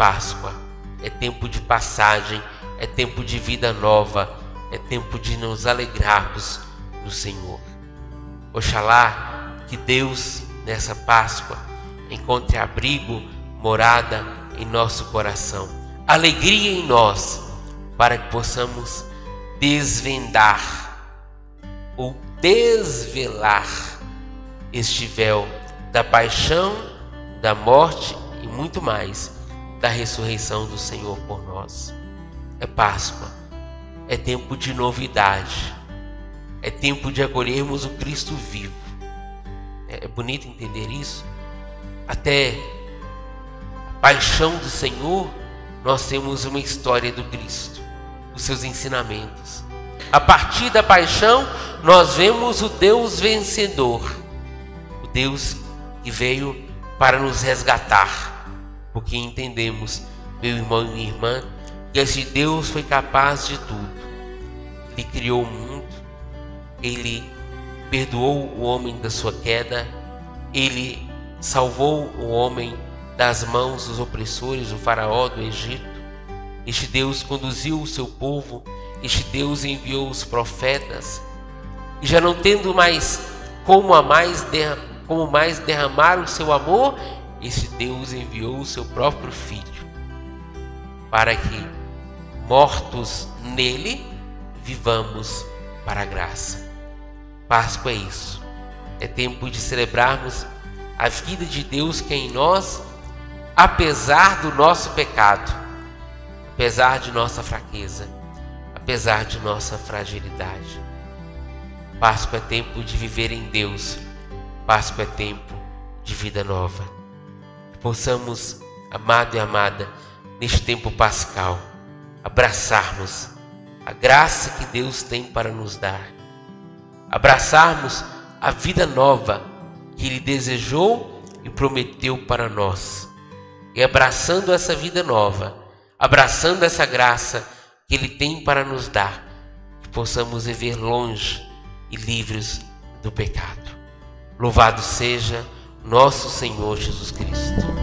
Páscoa, é tempo de passagem, é tempo de vida nova, é tempo de nos alegrarmos no Senhor. Oxalá que Deus, nessa Páscoa, encontre abrigo, morada em nosso coração, alegria em nós, para que possamos desvendar ou desvelar este véu da paixão, da morte e muito mais da ressurreição do Senhor por nós. É Páscoa, é tempo de novidade, é tempo de acolhermos o Cristo vivo. É bonito entender isso. Até a paixão do Senhor, nós temos uma história do Cristo, os seus ensinamentos. A partir da paixão, nós vemos o Deus vencedor, o Deus que veio para nos resgatar, porque entendemos, meu irmão e minha irmã, que esse Deus foi capaz de tudo. Ele criou o mundo, ele perdoou o homem da sua queda, ele salvou o homem das mãos dos opressores, do faraó do Egito. Este Deus conduziu o seu povo, este Deus enviou os profetas, e já não tendo mais como mais como mais derramar o seu amor, esse Deus enviou o seu próprio Filho, para que, mortos nele, vivamos para a graça. Páscoa é isso. É tempo de celebrarmos a vida de Deus que é em nós, apesar do nosso pecado, apesar de nossa fraqueza, apesar de nossa fragilidade. Páscoa é tempo de viver em Deus Páscoa é tempo de vida nova. Possamos, amado e amada, neste tempo pascal, abraçarmos a graça que Deus tem para nos dar, abraçarmos a vida nova que Ele desejou e prometeu para nós. E abraçando essa vida nova, abraçando essa graça que Ele tem para nos dar, que possamos viver longe e livres do pecado. Louvado seja nosso Senhor Jesus Cristo.